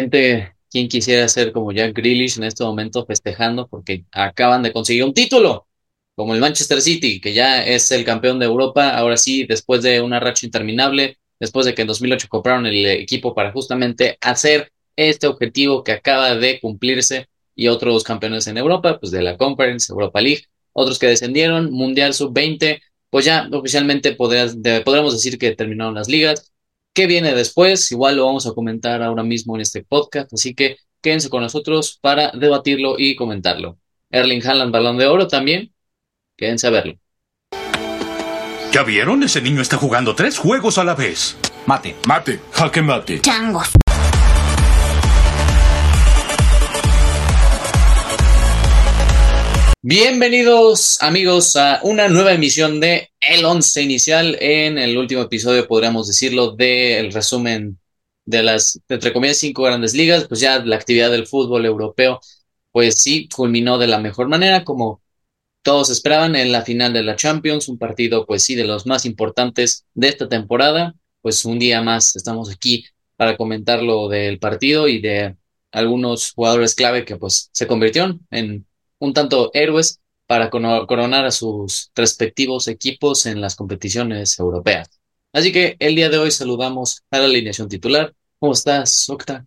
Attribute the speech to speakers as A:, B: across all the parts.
A: gente, quien quisiera ser como Jack Grealish en este momento festejando porque acaban de conseguir un título, como el Manchester City, que ya es el campeón de Europa, ahora sí, después de una racha interminable, después de que en 2008 compraron el equipo para justamente hacer este objetivo que acaba de cumplirse y otros campeones en Europa, pues de la Conference, Europa League, otros que descendieron, Mundial Sub-20, pues ya oficialmente podremos decir que terminaron las ligas. ¿Qué viene después? Igual lo vamos a comentar ahora mismo en este podcast, así que quédense con nosotros para debatirlo y comentarlo. Erling Haaland, balón de oro también, quédense a verlo.
B: ¿Ya vieron? Ese niño está jugando tres juegos a la vez.
C: Mate.
B: Mate. Jaque mate.
D: Changos.
A: Bienvenidos amigos a una nueva emisión de El Once Inicial. En el último episodio podríamos decirlo del resumen de las, entre comillas, cinco grandes ligas, pues ya la actividad del fútbol europeo, pues sí, culminó de la mejor manera, como todos esperaban en la final de la Champions, un partido pues sí de los más importantes de esta temporada. Pues un día más estamos aquí para comentar lo del partido y de algunos jugadores clave que pues se convirtieron en un tanto héroes para coronar a sus respectivos equipos en las competiciones europeas. Así que el día de hoy saludamos a la alineación titular. ¿Cómo estás, Octa?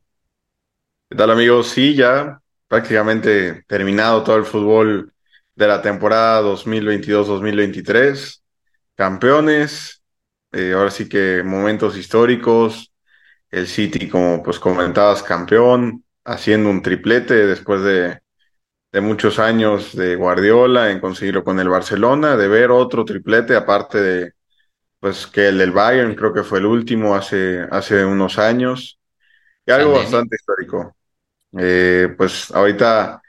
E: ¿Qué tal, amigos? Sí, ya prácticamente terminado todo el fútbol de la temporada 2022-2023. Campeones, eh, ahora sí que momentos históricos. El City, como pues comentabas, campeón, haciendo un triplete después de de muchos años de Guardiola en conseguirlo con el Barcelona, de ver otro triplete, aparte de pues que el del Bayern, creo que fue el último hace, hace unos años, y algo bastante histórico. Eh, pues ahorita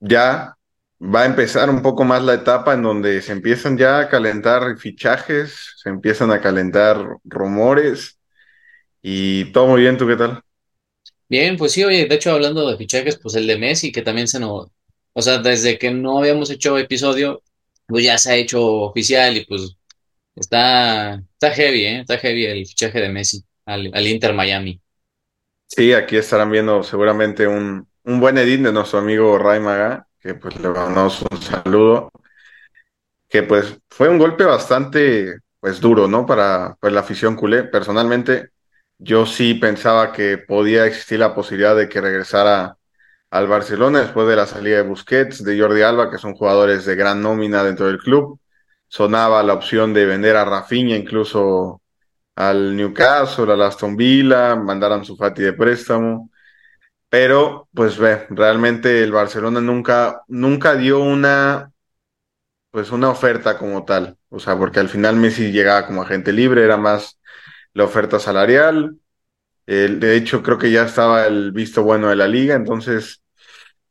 E: ya va a empezar un poco más la etapa en donde se empiezan ya a calentar fichajes, se empiezan a calentar rumores y todo muy bien, ¿tú qué tal?
A: Bien, pues sí, oye, de hecho hablando de fichajes, pues el de Messi, que también se nos, o sea, desde que no habíamos hecho episodio, pues ya se ha hecho oficial y pues está, está heavy, ¿eh? Está heavy el fichaje de Messi al, Inter Miami.
E: Sí, aquí estarán viendo seguramente un, un buen edit de nuestro amigo Ray Maga, que pues le mandamos un saludo, que pues fue un golpe bastante pues duro, ¿no? Para, para la afición culé. Personalmente, yo sí pensaba que podía existir la posibilidad de que regresara al Barcelona después de la salida de Busquets, de Jordi Alba, que son jugadores de gran nómina dentro del club. Sonaba la opción de vender a Rafinha incluso al Newcastle, al Aston Villa, mandar a Fati de préstamo. Pero, pues ve, realmente el Barcelona nunca, nunca dio una, pues una oferta como tal. O sea, porque al final Messi llegaba como agente libre, era más la oferta salarial. De hecho, creo que ya estaba el visto bueno de la liga, entonces,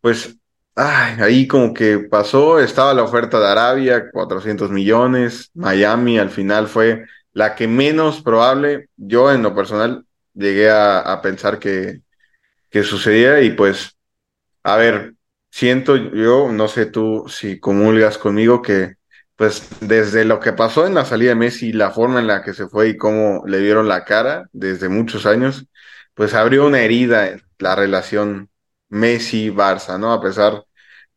E: pues, ahí como que pasó, estaba la oferta de Arabia, 400 millones, Miami al final fue la que menos probable, yo en lo personal llegué a, pensar que, que sucediera y pues, a ver, siento yo, no sé tú si comulgas conmigo, que pues desde lo que pasó en la salida de Messi, la forma en la que se fue y cómo le dieron la cara desde muchos años, pues abrió una herida la relación Messi-Barça, ¿no? A pesar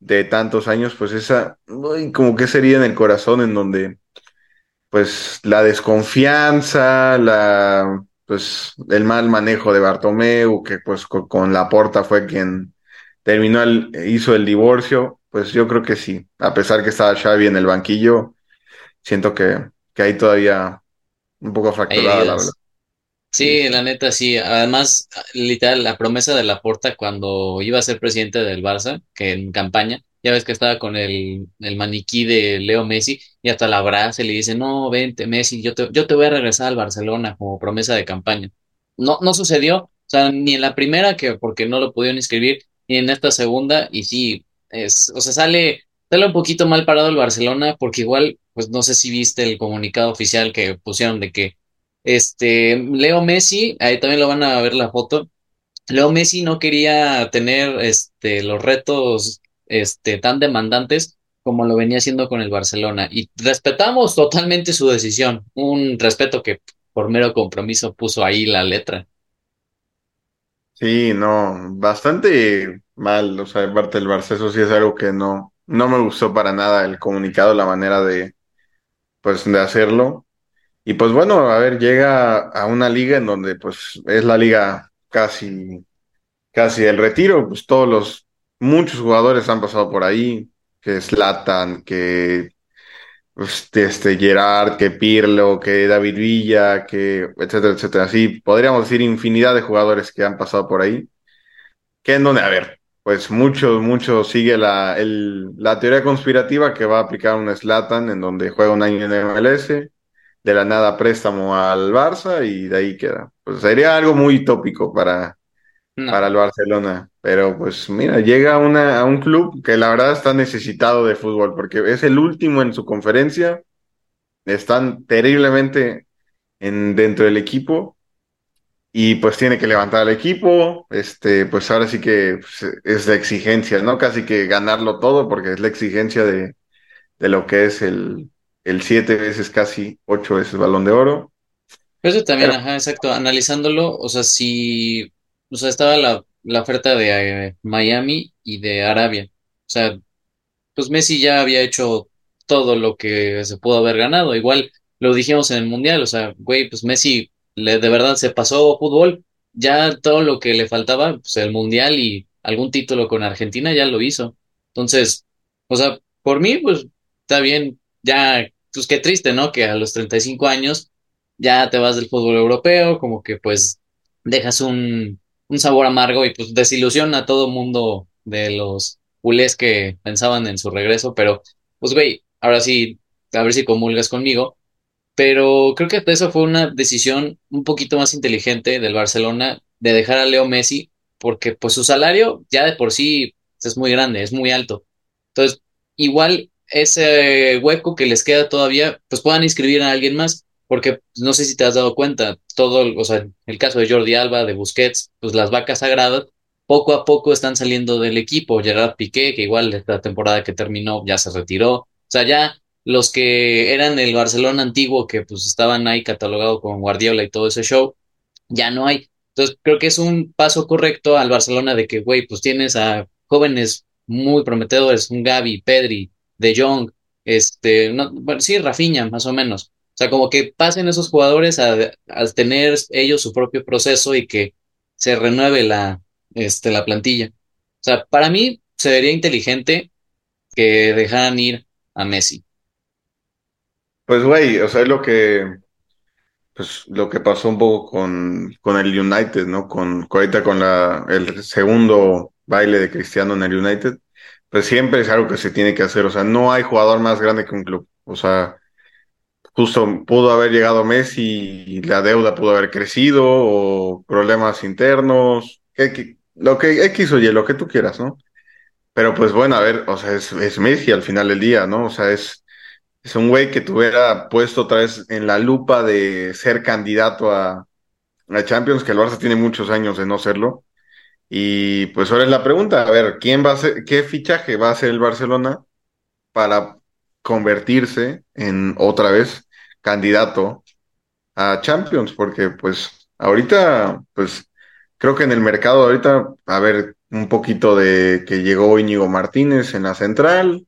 E: de tantos años, pues esa, como que sería en el corazón en donde, pues la desconfianza, la, pues el mal manejo de Bartomeu, que pues con, la porta fue quien terminó, el, hizo el divorcio, pues yo creo que sí. A pesar que estaba Xavi en el banquillo, siento que, que ahí todavía un poco fracturada, la verdad.
A: Sí, la neta, sí. Además, literal, la promesa de Laporta cuando iba a ser presidente del Barça, que en campaña, ya ves que estaba con el, el maniquí de Leo Messi, y hasta la abraza y le dice, no, vente, Messi, yo te, yo te voy a regresar al Barcelona como promesa de campaña. No, no sucedió, o sea, ni en la primera, que porque no lo pudieron inscribir, ni en esta segunda, y sí, es, o sea, sale, sale un poquito mal parado el Barcelona porque igual, pues no sé si viste el comunicado oficial que pusieron de que este Leo Messi, ahí también lo van a ver la foto. Leo Messi no quería tener este los retos este tan demandantes como lo venía haciendo con el Barcelona y respetamos totalmente su decisión, un respeto que por mero compromiso puso ahí la letra.
E: Sí, no, bastante mal, o sea, de parte del Barça, eso sí es algo que no, no me gustó para nada el comunicado, la manera de, pues, de hacerlo. Y pues bueno, a ver, llega a una liga en donde pues es la liga casi, casi el retiro, pues todos los, muchos jugadores han pasado por ahí, que Zlatan, que este, este Gerard, que Pirlo, que David Villa, que etcétera, etcétera. Así podríamos decir infinidad de jugadores que han pasado por ahí. Que en donde, a ver, pues mucho, mucho sigue la, el, la teoría conspirativa que va a aplicar un Zlatan en donde juega un año en MLS, de la nada préstamo al Barça y de ahí queda. Pues sería algo muy tópico para,
A: No.
E: para el Barcelona. Pero pues mira, llega una, a un club que la verdad está necesitado de fútbol, porque es el último en su conferencia, están terriblemente en, dentro del equipo y pues tiene que levantar al equipo, este, pues ahora sí que pues, es la exigencia, ¿no? Casi que ganarlo todo, porque es la exigencia de, de lo que es el, el siete veces, casi ocho veces balón de oro.
A: Eso también,
E: Pero
A: ajá, exacto. Analizándolo, o sea, si, o sea, estaba la, la oferta de eh, Miami y de Arabia. O sea, pues Messi ya había hecho todo lo que se pudo haber ganado. Igual lo dijimos en el Mundial, o sea, güey, pues Messi le, de verdad se pasó fútbol. Ya todo lo que le faltaba, pues el Mundial y algún título con Argentina ya lo hizo. Entonces, o sea, por mí, pues está bien. Ya, pues qué triste, ¿no? Que a los 35 años ya te vas del fútbol europeo, como que pues dejas un, un sabor amargo y pues desilusiona a todo mundo de los culés que pensaban en su regreso, pero pues güey, ahora sí, a ver si comulgas conmigo, pero creo que eso fue una decisión un poquito más inteligente del Barcelona de dejar a Leo Messi, porque pues su salario ya de por sí es muy grande, es muy alto. Entonces, igual ese hueco que les queda todavía, pues puedan inscribir a alguien más, porque pues, no sé si te has dado cuenta, todo, o sea, el caso de Jordi Alba, de Busquets, pues las vacas sagradas poco a poco están saliendo del equipo. Gerard Piqué, que igual esta temporada que terminó ya se retiró. O sea, ya los que eran el Barcelona antiguo, que pues estaban ahí catalogado con Guardiola y todo ese show, ya no hay. Entonces, creo que es un paso correcto al Barcelona de que, güey, pues tienes a jóvenes muy prometedores, un Gavi, Pedri, De Jong, este, no, bueno, sí, Rafinha, más o menos. O sea, como que pasen esos jugadores a, a tener ellos su propio proceso y que se renueve la, este, la plantilla. O sea, para mí se vería inteligente que dejaran ir a Messi.
E: Pues güey, o sea, es lo que, pues lo que pasó un poco con, con el United, ¿no? Con, ahorita con la, el segundo baile de Cristiano en el United, pues siempre es algo que se tiene que hacer, o sea, no hay jugador más grande que un club, o sea, justo pudo haber llegado Messi y la deuda pudo haber crecido o problemas internos, que- lo que X o lo que tú quieras, ¿no? Pero pues bueno, a ver, o sea, es, es Messi al final del día, ¿no? O sea, es, es un güey que tuviera puesto otra vez en la lupa de ser candidato a, Champions, que el Barça tiene muchos años de no serlo. Y pues ahora es la pregunta, a ver, ¿quién va a ser, qué fichaje va a hacer el Barcelona para convertirse en otra vez candidato a Champions? Porque pues ahorita, pues creo que en el mercado ahorita, a ver, un poquito de que llegó Íñigo Martínez en la central,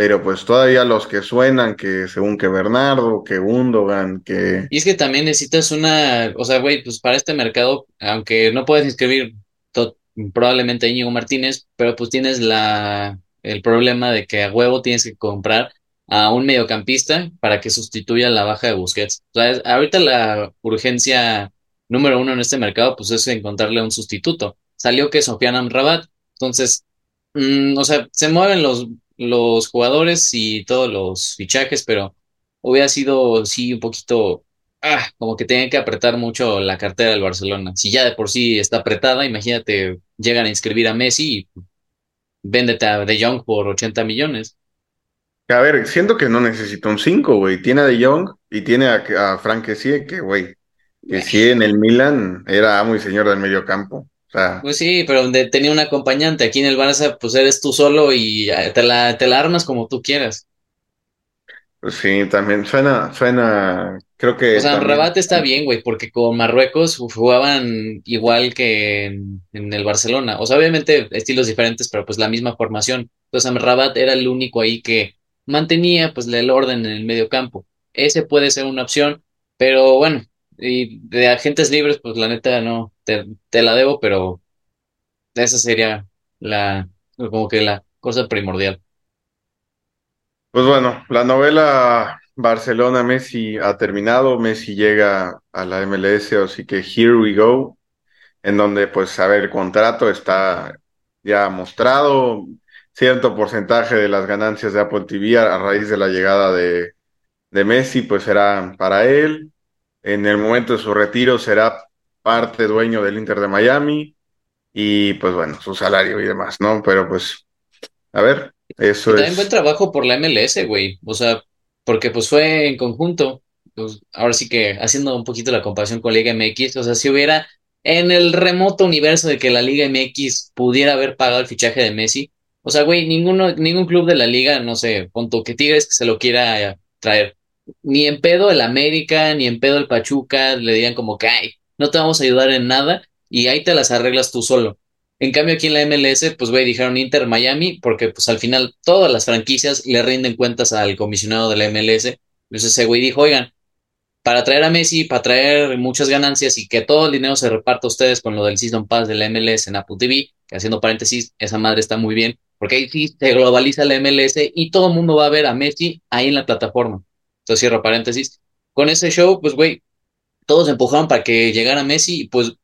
E: pero pues todavía los que suenan, que según que Bernardo, que Gundogan, que...
A: Y es que también necesitas una, o sea, güey, pues para este mercado, aunque no puedes inscribir probablemente a Íñigo Martínez, pero pues tienes la, el problema de que a huevo tienes que comprar a un mediocampista para que sustituya la baja de Busquets. O sea, ahorita la urgencia número uno en este mercado, pues es encontrarle un sustituto. Salió que Sofiane Amrabat, entonces, mm, o sea, se mueven los, los jugadores y todos los fichajes, pero hubiera sido, sí, un poquito ah, como que tienen que apretar mucho la cartera del Barcelona. Si ya de por sí está apretada, imagínate, llegan a inscribir a Messi y véndete a De Jong por 80 millones.
E: A ver, siento que no necesita un 5, güey. Tiene a De Jong y tiene a, a Frank Kessie, que, güey, que sí en el Milan era amo y señor del medio campo. O sea,
A: Pues sí, pero donde tenía un acompañante. Aquí en el Barça, pues eres tú solo y te la, te la armas como tú quieras.
E: Pues sí, también suena, suena, creo que
A: O sea,
E: también.
A: Rabat está bien, güey, porque con Marruecos jugaban igual que en, en el Barcelona. O sea, obviamente estilos diferentes, pero pues la misma formación. Entonces, Rabat era el único ahí que mantenía pues el orden en el medio campo. Ese puede ser una opción, pero bueno, y de agentes libres, pues la neta no, te, la debo, pero esa sería la, como que la cosa primordial.
E: Pues bueno, la novela Barcelona-Messi ha terminado, Messi llega a la MLS, así que here we go, en donde pues a ver, el contrato está ya mostrado, cierto porcentaje de las ganancias de Apple TV a, a raíz de la llegada de, de Messi pues será para él, en el momento de su retiro será parte dueño del Inter de Miami y pues bueno, su salario y demás, ¿no? Pero pues a ver,
A: Y
E: eso
A: también buen
E: es...
A: trabajo por la MLS, güey. O sea, porque pues fue en conjunto. Pues, ahora sí que haciendo un poquito la comparación con Liga MX, o sea, si hubiera en el remoto universo de que la Liga MX pudiera haber pagado el fichaje de Messi, o sea, güey, ninguno, ningún club de la liga, no sé, punto que Tigres que se lo quiera eh, traer. Ni en pedo el América, ni en pedo el Pachuca, le digan como que, ay, no te vamos a ayudar en nada y ahí te las arreglas tú solo. En cambio, aquí en la MLS, pues, güey, dijeron Inter Miami, porque pues al final todas las franquicias le rinden cuentas al comisionado de la MLS. Entonces ese güey dijo, oigan, para traer a Messi, para traer muchas ganancias y que todo el dinero se reparta a ustedes con lo del Season Pass de la MLS en Apple TV, que haciendo paréntesis, esa madre está muy bien, porque ahí sí se globaliza la MLS y todo el mundo va a ver a Messi ahí en la plataforma. Entonces cierro paréntesis. Con ese show, pues, güey, todos empujaron para que llegara Messi pues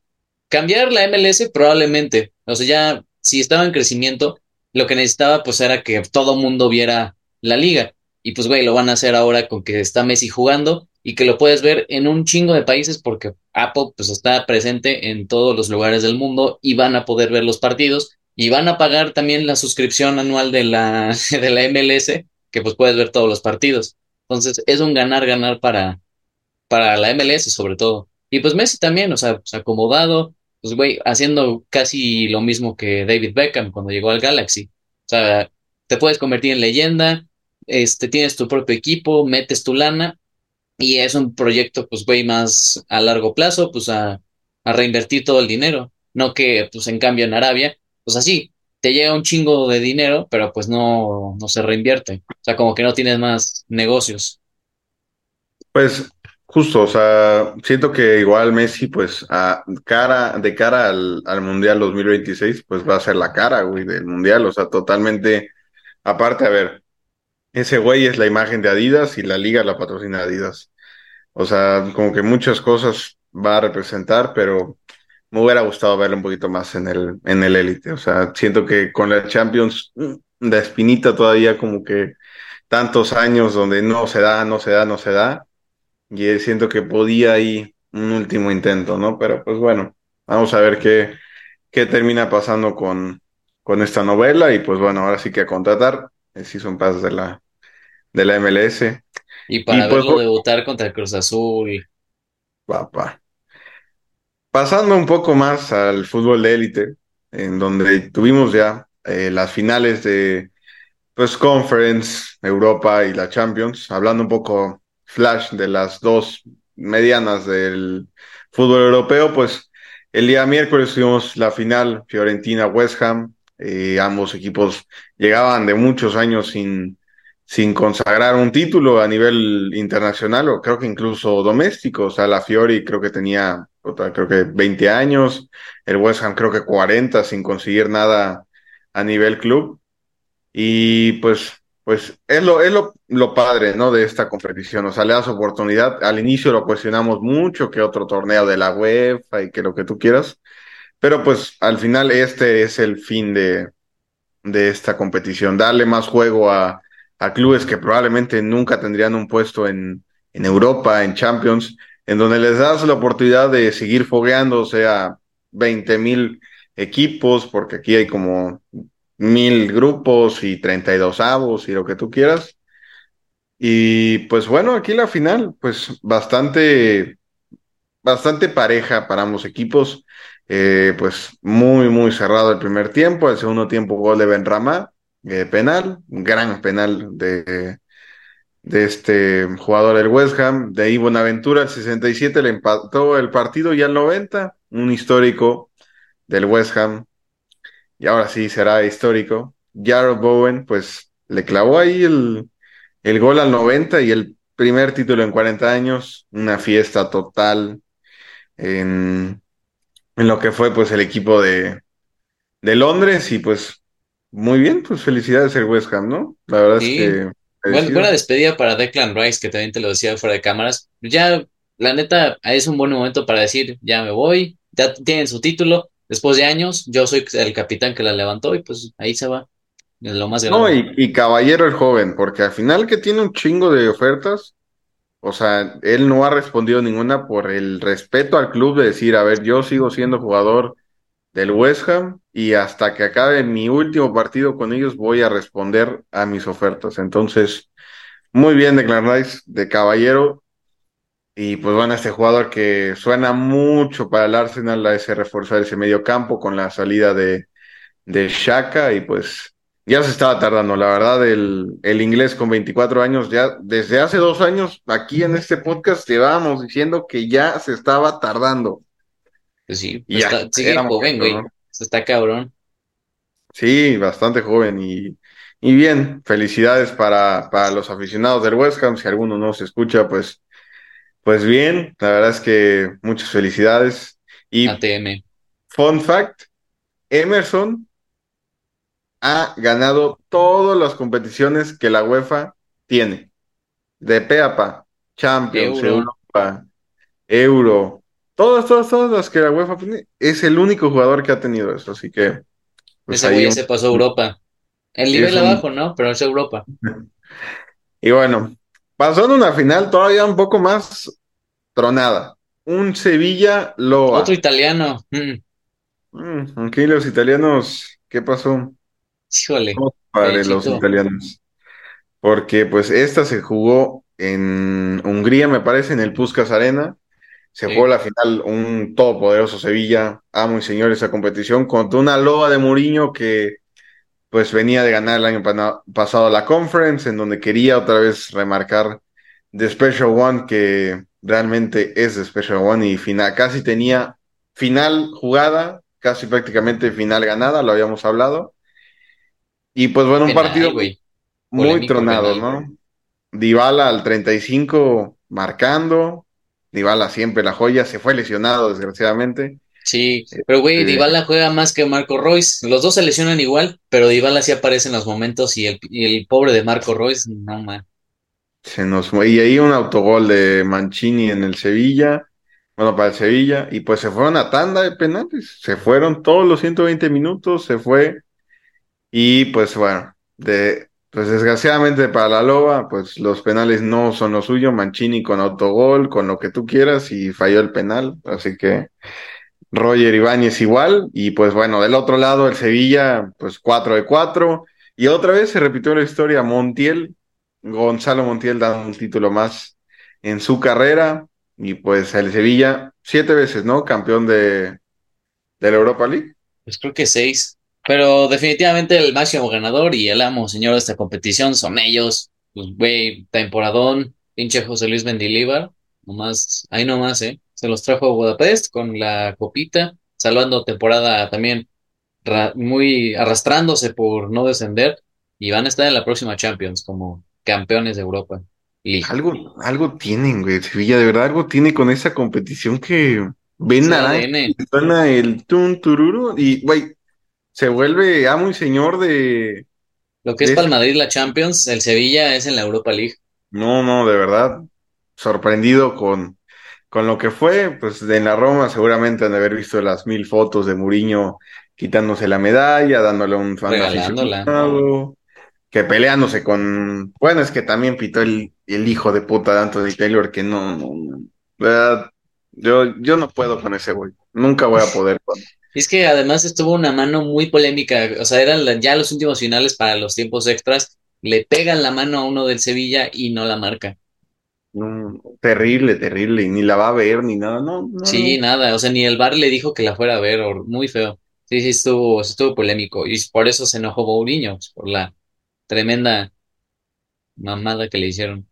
A: Cambiar la MLS probablemente, o sea, ya si estaba en crecimiento, lo que necesitaba pues era que todo mundo viera la liga. Y pues güey, lo van a hacer ahora con que está Messi jugando y que lo puedes ver en un chingo de países porque Apple pues está presente en todos los lugares del mundo y van a poder ver los partidos y van a pagar también la suscripción anual de la, de la MLS que pues puedes ver todos los partidos. Entonces es un ganar-ganar para, para la MLS sobre todo. Y pues Messi también, o sea, pues acomodado, pues güey, haciendo casi lo mismo que David Beckham cuando llegó al Galaxy. O sea, te puedes convertir en leyenda, este, tienes tu propio equipo, metes tu lana y es un proyecto, pues güey, más a largo plazo, pues a, a reinvertir todo el dinero. No que, pues en cambio en Arabia, pues así, te llega un chingo de dinero, pero pues no, no se reinvierte. O sea, como que no tienes más negocios.
E: Pues justo, o sea, siento que igual Messi, pues, a cara, de cara al, al Mundial 2026, pues va a ser la cara, güey, del Mundial, o sea, totalmente aparte, a ver, ese güey es la imagen de Adidas y la liga la patrocina Adidas. O sea, como que muchas cosas va a representar, pero me hubiera gustado verlo un poquito más en el, en el élite. O sea, siento que con la Champions, mm, la espinita todavía como que tantos años donde no se da, no se da, no se da y eh, siento que podía ahí un último intento, ¿no? Pero pues bueno, vamos a ver qué, qué termina pasando con, con esta novela y pues bueno, ahora sí que a contratar el Season Pass de la, de la MLS.
A: Y
E: Y
A: para
E: pues,
A: verlo debutar contra el Cruz Azul,
E: papá, pasando un poco más al fútbol de élite, en donde tuvimos ya eh, las finales de pues Conference, Europa y la Champions, hablando un poco flash de las dos medianas del fútbol europeo, pues el día miércoles tuvimos la final Fiorentina-West Ham, eh, ambos equipos llegaban de muchos años sin, sin consagrar un título a nivel internacional o creo que incluso doméstico, o sea, la Fiori creo que tenía, creo que 20 años, el West Ham creo que 40 sin conseguir nada a nivel club. Y pues, pues es lo, es lo, lo padre, ¿no? De esta competición. O sea, le das oportunidad. Al inicio lo cuestionamos mucho, que otro torneo de la UEFA y que lo que tú quieras. Pero pues al final este es el fin de, de esta competición. Darle más juego a, a clubes que probablemente nunca tendrían un puesto en, en Europa, en Champions, en donde les das la oportunidad de seguir fogueándose a 20 mil equipos, porque aquí hay como mil grupos y 32 avos y lo que tú quieras. Y pues bueno, aquí la final, pues bastante, bastante pareja para ambos equipos. Eh, pues muy, muy cerrado el primer tiempo. El segundo tiempo, gol de Benrahma, eh, penal, un gran penal de, de este jugador del West Ham. De ahí Bonaventura al 67 le empató el partido y al 90, un histórico del West Ham. Y ahora sí será histórico. Jarrod Bowen, pues le clavó ahí el, el gol al 90 y el primer título en 40 años, una fiesta total en, en lo que fue pues el equipo de, de Londres y pues muy bien, pues felicidades el West Ham, ¿no? La verdad
A: Sí.
E: es que...
A: Bueno, buena despedida para Declan Rice, que también te lo decía fuera de cámaras. Ya, la neta, es un buen momento para decir, ya me voy, ya tienen su título, después de años, yo soy el capitán que la levantó y pues ahí se va, es lo más
E: No,
A: grande.
E: y, y caballero el joven, porque al final que tiene un chingo de ofertas, o sea, él no ha respondido ninguna por el respeto al club de decir, a ver, yo sigo siendo jugador del West Ham y hasta que acabe mi último partido con ellos voy a responder a mis ofertas. Entonces, muy bien Declan Rice, de caballero. Y pues bueno, este jugador que suena mucho para el Arsenal, a ese reforzar ese medio campo con la salida de, de Shaka y pues ya se estaba tardando, la verdad, el, el inglés con 24 años, ya desde hace dos años aquí en este podcast llevábamos diciendo que ya se estaba tardando.
A: Pues sí, pues
E: ya,
A: está, sigue joven, güey, está cabrón.
E: Sí, bastante joven y, y bien, felicidades para, para los aficionados del West Ham, si alguno no se escucha, pues, pues bien, la verdad es que muchas felicidades. Y
A: ATM.
E: fun fact, Emerson ha ganado todas las competiciones que la UEFA tiene, de pe a pa, Champions,
A: Euro.
E: Europa, Euro, todas, todas, todas las que la UEFA tiene, es el único jugador que ha tenido eso, así que pues
A: Ese
E: ahí
A: güey ya
E: un-
A: se pasó a Europa. El nivel
E: un-
A: abajo, ¿no? Pero es Europa.
E: Y bueno, pasó en una final todavía un poco más tronada. Un Sevilla Loa.
A: Otro italiano. mm,
E: Mm, aquí los italianos, ¿qué pasó?
A: híjole.
E: ¿Cómo padre los italianos? Porque pues esta se jugó en Hungría, me parece, en el Puskás Arena. Se
A: Sí.
E: jugó la final un todopoderoso Sevilla, amo y señor esa competición, contra una Loa de Mourinho que pues venía de ganar el año pasado la Conference, en donde quería otra vez remarcar The Special One, que realmente es The Special One y final, casi tenía final jugada, casi prácticamente final ganada, lo habíamos hablado. Y pues bueno, un
A: Penal,
E: partido muy
A: Polémico
E: tronado,
A: penal.
E: ¿no? Dybala al 35 marcando, Dybala siempre la joya, se fue lesionado desgraciadamente.
A: Sí, pero güey, Dybala juega más que Marco Royce. Los dos se lesionan igual, pero Dybala sí aparece en los momentos y el, y el pobre de Marco Royce, no man.
E: Se nos. Y ahí un autogol de Mancini en el Sevilla, bueno, para el Sevilla, y pues se fueron a tanda de penales, se fueron todos los 120 minutos, se fue, y pues bueno, de, pues desgraciadamente para la Loba, pues los penales no son lo suyo, Mancini con autogol, con lo que tú quieras, y falló el penal, así que Roger Ibáñez igual, y pues bueno, del otro lado el Sevilla, pues 4 de 4, y otra vez se repitió la historia, Montiel, Gonzalo Montiel dando un título más en su carrera, y pues el Sevilla, siete veces, ¿no? Campeón de, de la Europa League.
A: Pues creo que seis. Pero definitivamente el máximo ganador y el amo señor de esta competición son ellos. Pues güey, temporadón, pinche José Luis Mendilíbar, nomás, ahí nomás, ¿eh? Se los trajo a Budapest con la copita, salvando temporada también muy arrastrándose por no descender y van a estar en la próxima Champions como campeones de Europa League.
E: Algo, algo tienen, güey, Sevilla, de verdad, algo tiene con esa competición que ven naranja, y suena el tun tururu, y güey, se vuelve amo y señor de,
A: Lo que es
E: de
A: para el Madrid la Champions, el Sevilla es en la Europa League.
E: No, no, de verdad, sorprendido con, con lo que fue, pues en la Roma seguramente han de haber visto las mil fotos de Mourinho quitándose la medalla, dándole un fan que peleándose con, bueno, es que también pitó el, el hijo de puta de Anthony Taylor, que no, no, no, verdad, yo, yo no puedo con ese güey, nunca voy a poder con,
A: es que además estuvo una mano muy polémica, o sea, eran ya los últimos finales para los tiempos extras, le pegan la mano a uno del Sevilla y no la marca.
E: No, terrible, terrible, y ni la va a ver ni nada, no, no,
A: Sí, nada, o sea, ni el VAR le dijo que la fuera a ver, o- muy feo. Sí, sí, estuvo, estuvo polémico, y por eso se enojó Mourinho, pues, por la tremenda mamada que le hicieron.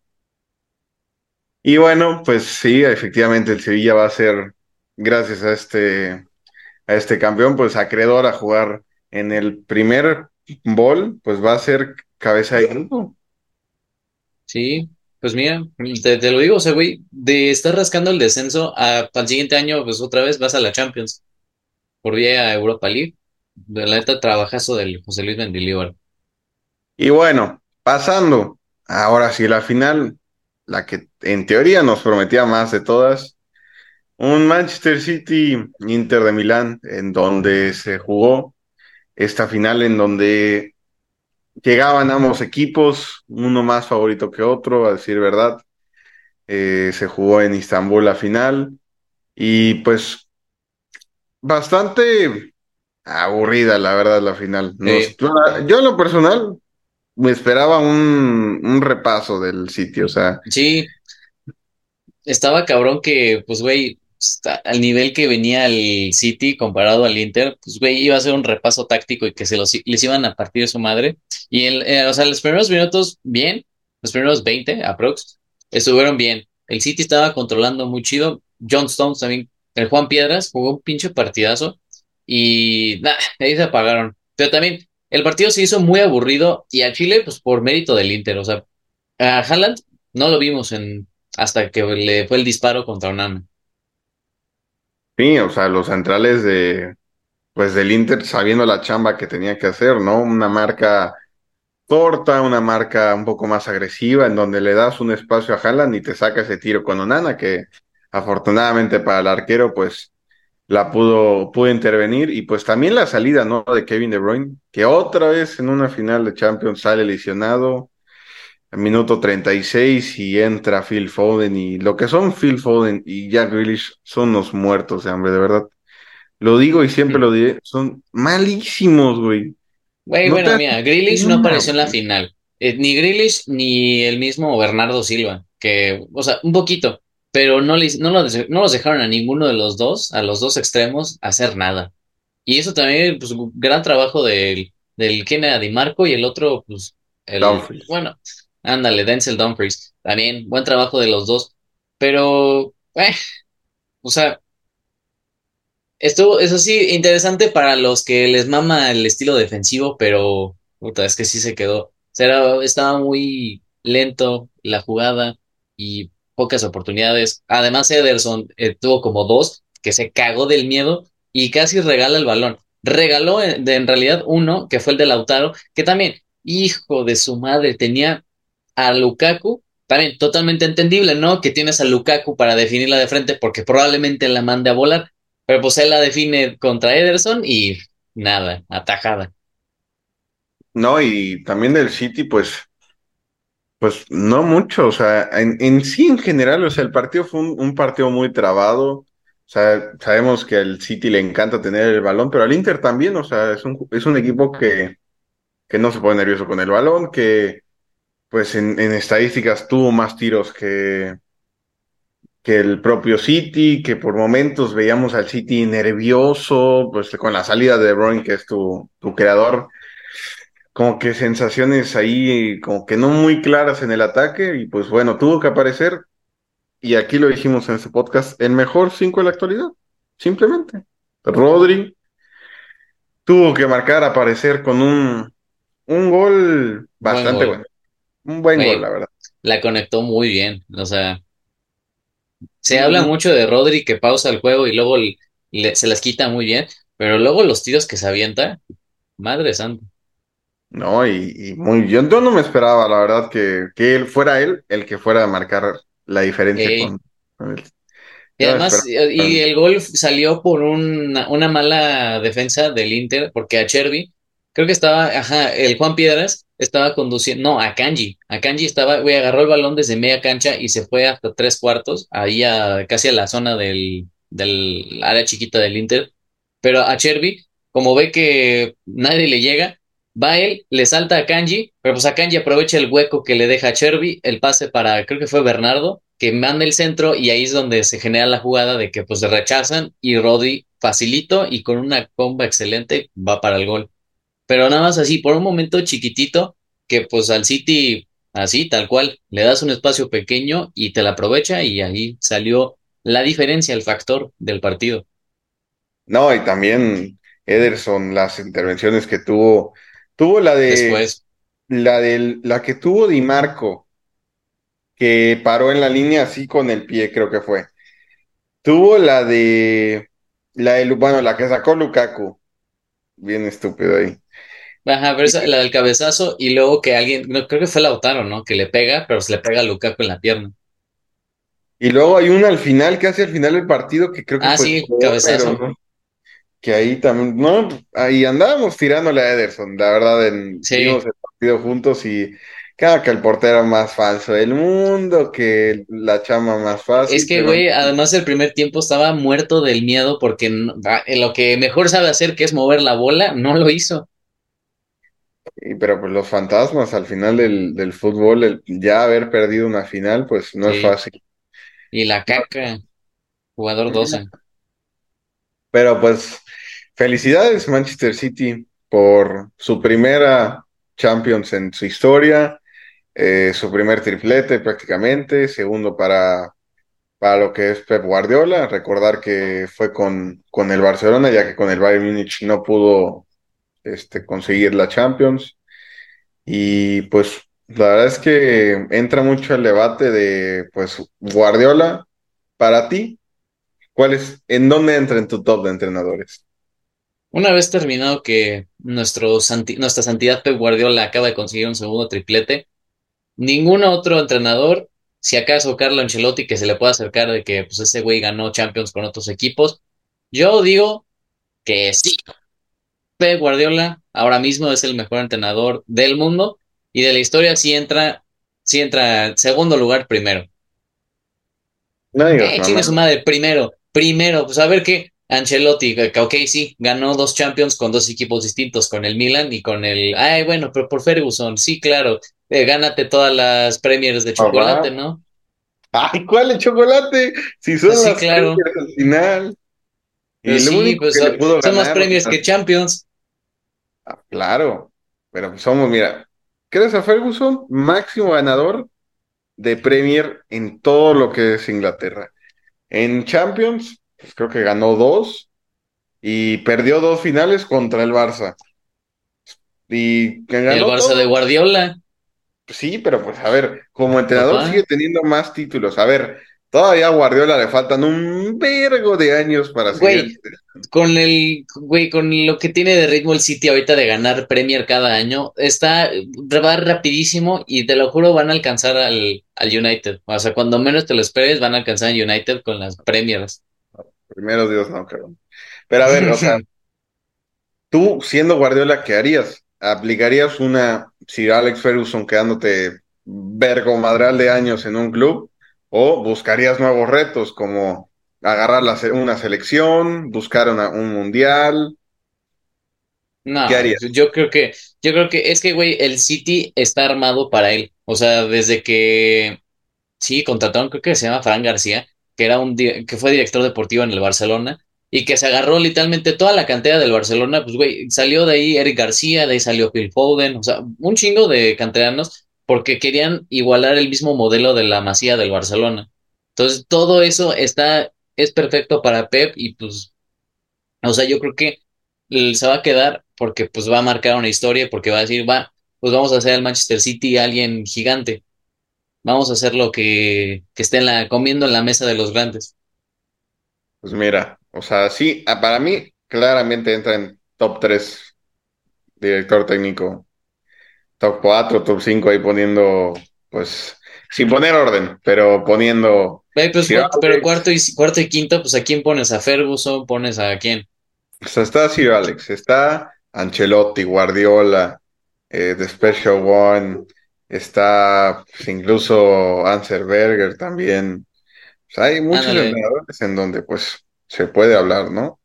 E: Y bueno, pues sí, efectivamente el Sevilla va a ser, gracias a este, a este campeón, pues acreedor a jugar en el primer bol, pues va a ser cabeza de grupo.
A: Sí, pues mira, te, lo digo, o sea, güey, de estar rascando el descenso a, al siguiente año, pues otra vez vas a la Champions, por vía Europa League. De la neta, trabajazo del José Luis Mendilibar.
E: Y bueno, pasando, ahora sí, la final, la que en teoría nos prometía más de todas, un Manchester City Inter de Milán, en donde se jugó esta final, en donde llegaban ambos equipos, uno más favorito que otro, a decir verdad. Eh, se jugó en Istambul la final y pues bastante aburrida, la verdad, la final. Nos-
A: Eh,
E: yo, en lo personal me esperaba un, un repaso del sitio, o sea,
A: sí, estaba cabrón que, pues, güey, al nivel que venía el City comparado al Inter, pues, güey, iba a ser un repaso táctico y que se los, les iban a partir su madre. Y, el, eh, o sea, los primeros minutos, bien, los primeros 20, aprox, estuvieron bien. El City estaba controlando muy chido. John Stones también, el Juan Piedras jugó un pinche partidazo y, nah, ahí se apagaron. Pero también, el partido se hizo muy aburrido y a Chile, pues, por mérito del Inter, o sea, a Haaland no lo vimos en hasta que le fue el disparo contra Onana.
E: Sí, o sea, los centrales de, pues del Inter sabiendo la chamba que tenía que hacer, ¿no? Una marca corta, una marca un poco más agresiva, en donde le das un espacio a Haaland y te saca ese tiro con Onana, que afortunadamente para el arquero, pues la pudo, pudo intervenir, y pues también la salida, ¿no? De Kevin De Bruyne, que otra vez en una final de Champions sale lesionado, minuto 36 y entra Phil Foden, y lo que son Phil Foden y Jack Grealish son unos muertos de hambre, de verdad. Lo digo y siempre lo diré, son malísimos, güey.
A: Güey,
E: No
A: bueno,
E: te
A: mira, Grealish no apareció en la final. Eh, ni Grealish ni el mismo Bernardo Silva, que, o sea, un poquito, pero no, les, no, los, no los dejaron a ninguno de los dos, a los dos extremos, hacer nada. Y eso también, pues, gran trabajo del, del Ken Di Marco y el otro, pues, el,
E: Dumfries.
A: bueno, ándale, Denzel Dumfries. También, buen trabajo de los dos. Pero, eh, o sea, Estuvo, eso sí, interesante para los que les mama el estilo defensivo, pero puta, es que sí se quedó. O estaba muy lento la jugada y pocas oportunidades. Además, Ederson eh, tuvo como dos que se cagó del miedo y casi regala el balón. Regaló de, en realidad uno, que fue el de Lautaro, que también, hijo de su madre, tenía a Lukaku. También totalmente entendible, ¿no? Que tienes a Lukaku para definirla de frente porque probablemente la mande a volar. Pero pues él la define contra Ederson y nada, atajada.
E: No, y también del City, pues, pues no mucho, o sea, en, en sí en general, o sea, el partido fue un, partido muy trabado, o sea, sabemos que al City le encanta tener el balón, pero al Inter también, o sea, es un, es un equipo que, que no se pone nervioso con el balón, que pues en, en estadísticas tuvo más tiros que, que el propio City, que por momentos veíamos al City nervioso, pues con la salida de Bruyne, que es tu, tu creador como que sensaciones ahí como que no muy claras en el ataque y pues bueno, tuvo que aparecer y aquí lo dijimos en este podcast, el mejor cinco de la actualidad, simplemente. Rodri tuvo que marcar, aparecer con un, un gol
A: Buen
E: bastante
A: gol.
E: bueno, un buen gol, la verdad.
A: la conectó muy bien. O sea, se habla mucho de Rodri que pausa el juego y luego le- se las quita muy bien, pero luego los tiros que se avienta, madre santa.
E: No, y, y muy, yo, yo no me esperaba, la verdad, que, que él fuera él el que fuera a marcar la diferencia con, con él.
A: Y además, y el gol salió por una, una mala defensa del Inter, porque a Chervi, creo que estaba, ajá, el Juan Piedras estaba conduciendo, no, a Kanji, a Kanji estaba, güey, agarró el balón desde media cancha y se fue hasta tres cuartos, ahí a, casi a la zona del, del área chiquita del Inter, pero a Chervi, como ve que nadie le llega, va él, le salta a Kanji, pero pues a Kanji aprovecha el hueco que le deja a Chervi, el pase para, creo que fue Bernardo, que manda el centro y ahí es donde se genera la jugada de que pues se rechazan y Rodri facilito y con una comba excelente va para el gol. Pero nada más así, por un momento chiquitito, que pues al City Así, tal cual. Le das un espacio pequeño y te la aprovecha y ahí salió la diferencia, el factor del partido.
E: No, y también Ederson, las intervenciones que tuvo, tuvo la de
A: Después,
E: la de la que tuvo Di Marco, que paró en la línea así con el pie, creo que fue. Tuvo la de la de, bueno, la que sacó Lukaku, bien estúpido ahí.
A: Ajá, pero esa- la del cabezazo y luego que alguien, no, creo que fue Lautaro, ¿no? Que le pega, pero se le pega a Lukaku en la pierna.
E: Y luego hay una al final, que hace al final del partido, que creo que
A: Ah,
E: fue
A: sí,
E: pero
A: cabezazo.
E: ¿no? Que ahí también, no, ahí andábamos tirándole a Ederson, la verdad, en,
A: Sí.
E: vimos el partido juntos y cada que el portero más falso del mundo, que la chama más
A: Es
E: fácil,
A: que,
E: pero,
A: güey, además el primer tiempo estaba muerto del miedo porque ah, en lo que mejor sabe hacer, que es mover la bola, no lo hizo.
E: Y- pero pues los fantasmas al final del, del fútbol, el ya haber perdido una final, pues no es fácil.
A: Y la caca, jugador 12.
E: Pero pues felicidades Manchester City por su primera Champions en su historia, eh, su primer triplete prácticamente, segundo para, para lo que es Pep Guardiola, recordar que fue con, con el Barcelona, ya que con el Bayern Múnich no pudo este, conseguir la Champions. Y pues la verdad es que entra mucho el debate de pues Guardiola, para ti, ¿cuál es, en dónde entra en tu top de entrenadores?
A: Una vez terminado que nuestro nuestra santidad Pep Guardiola acaba de conseguir un segundo triplete, ningún otro entrenador, si acaso Carlo Ancelotti, que se le pueda acercar de que pues ese güey ganó Champions con otros equipos, yo digo que sí, Pep Guardiola ahora mismo es el mejor entrenador del mundo y de la historia sí entra, sí entra segundo lugar primero.
E: No digas
A: Eh,
E: mamá.
A: su madre, primero, primero, pues a ver qué, Ancelotti, que, ok, sí, ganó dos Champions con dos equipos distintos, con el Milan y con el, ay, bueno, pero por Ferguson, sí, claro, eh, gánate todas las Premiers de chocolate. ¿no?
E: Ay, ¿cuál es chocolate? Si son
A: Pues sí,
E: las
A: claro.
E: Al final.
A: Sí,
E: único
A: pues
E: le
A: son, más
E: sea,
A: que Champions.
E: ah, claro, pero pues somos, mira, ¿crees a Ferguson? Máximo ganador de Premier en todo lo que es Inglaterra. En Champions, pues creo que ganó dos y perdió dos finales contra el Barça. Y
A: Y el
E: ganó
A: Barça de. Guardiola,
E: Sí, pero pues a ver, como entrenador
A: papá.
E: sigue teniendo más títulos. A ver, todavía a Guardiola le faltan un vergo de años para seguir.
A: Con el, güey, con lo que tiene de ritmo el City ahorita de ganar Premier cada año, está, va rapidísimo y te lo juro van a alcanzar al, al United. O sea, cuando menos te lo esperes, van a alcanzar al United con las Premiers.
E: Primero Dios, no, cabrón. Pero a ver, o sea, tú siendo Guardiola, ¿qué harías? ¿Aplicarías una Sir Alex Ferguson quedándote vergo madral de años en un club? ¿O buscarías nuevos retos como agarrar la una selección, buscar una- un mundial? ¿Qué
A: No,
E: harías?
A: yo creo que, yo creo que es que, güey, el City está armado para él. O sea, desde que Sí, contrataron, creo que se llama Fran García, que era un que fue director deportivo en el Barcelona y que se agarró literalmente toda la cantera del Barcelona, pues güey, salió de ahí Eric García, de ahí salió Phil Foden, o sea, un chingo de canteranos porque querían igualar el mismo modelo de la Masía del Barcelona. Entonces, todo eso está es perfecto para Pep y pues o sea, yo creo que se va a quedar porque pues va a marcar una historia, porque va a decir, va, pues vamos a hacer al Manchester City alguien gigante. Vamos a hacer lo que, que esté en la, comiendo en la mesa de los grandes.
E: Pues mira, o sea, sí, para mí claramente entra en top 3 director técnico, top 4, top 5 ahí poniendo, pues, sin poner orden, pero poniendo
A: pues, pero cuarto y, cuarto y quinto, pues ¿a quién pones? ¿A Ferguson? ¿Pones a quién?
E: o sea, está Sir Alex, está Ancelotti, Guardiola, eh, The Special One, está pues, incluso Ansel Berger también. O sea, hay muchos
A: Ándale.
E: entrenadores en donde pues se puede hablar, ¿no?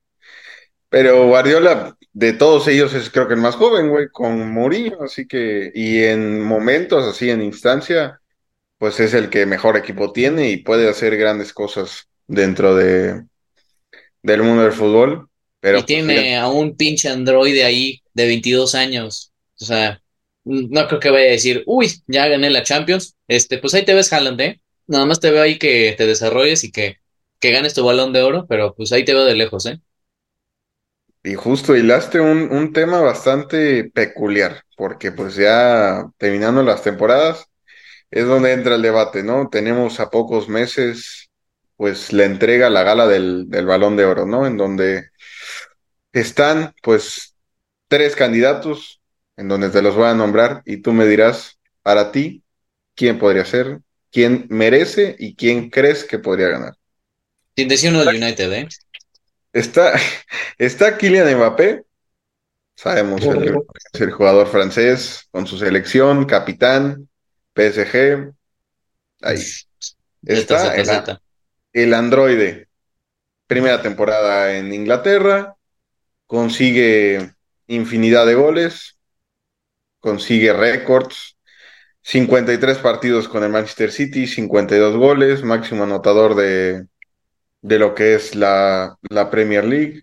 E: Pero Guardiola, de todos ellos, es creo que el más joven, güey, con Mourinho, así que, y en momentos así, en instancia, pues es el que mejor equipo tiene y puede hacer grandes cosas dentro de, del mundo del fútbol.
A: Y
E: Pero pues fíjate,
A: tiene a un pinche androide ahí de 22 años. O sea, No creo que vaya a decir, uy, ya gané la Champions. Este, pues ahí te ves, Haaland, ¿eh? Nada más te veo ahí que te desarrolles y que, que ganes tu balón de oro, pero pues ahí te veo de lejos, ¿eh?
E: Y justo hilaste un, un tema bastante peculiar, porque pues ya terminando las temporadas es donde entra el debate, ¿no? Tenemos a pocos meses pues la entrega, la gala del, del Balón de Oro, ¿no? En donde están pues tres candidatos, en donde te los voy a nombrar y tú me dirás para ti quién podría ser, quién merece y quién crees que podría ganar.
A: Sin decir uno del United, ¿eh?
E: Está, está Kylian Mbappé, sabemos, el, es el jugador francés con su selección, capitán, PSG, ahí. Está el, el androide, primera temporada en Inglaterra, consigue infinidad de goles, consigue récords, 53 partidos con el Manchester City, 52 goles, máximo anotador de, de lo que es la, la Premier League,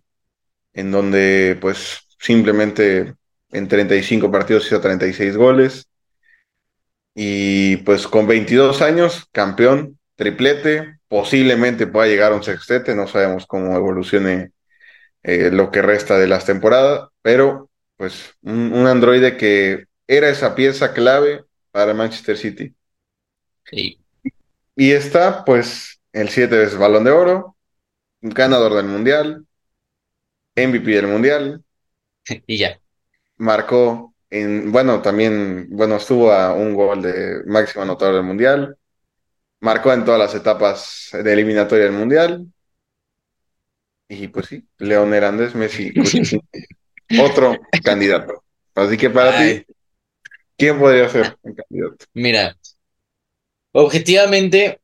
E: en donde pues simplemente en 35 partidos hizo 36 goles. Y pues con 22 años, campeón, triplete, posiblemente pueda llegar a un sextete, no sabemos cómo evolucione eh, lo que resta de las temporadas, pero pues un, un androide que era esa pieza clave para Manchester City.
A: Sí.
E: Y está pues el siete veces Balón de Oro, ganador del Mundial, MVP del Mundial,
A: Y ya.
E: marcó en, bueno, también, bueno, estuvo a un gol de máximo anotador del Mundial, marcó en todas las etapas de eliminatoria del Mundial, y pues sí, León Hernández, Messi, otro candidato. Así que para
A: Ay,
E: ti, ¿quién podría ser el candidato?
A: mira, objetivamente,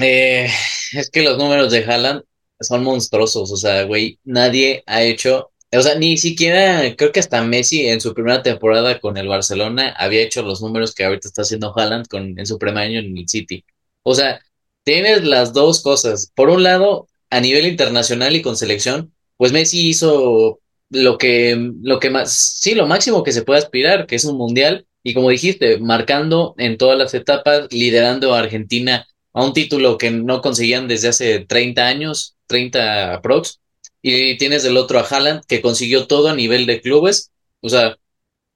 A: eh, es que los números de Haaland son monstruosos. O sea, güey, nadie ha hecho, o sea, ni siquiera, creo que hasta Messi en su primera temporada con el Barcelona había hecho los números que ahorita está haciendo Haaland con, en su primer año en el City. O sea, tienes las dos cosas. Por un lado, a nivel internacional y con selección, pues Messi hizo lo que, lo que más, sí, lo máximo que se puede aspirar, que es un mundial. Y como dijiste, marcando en todas las etapas, liderando a Argentina a un título que no conseguían desde hace 30 años, 30 aprox. Y tienes del otro a Haaland, que consiguió todo a nivel de clubes, o sea,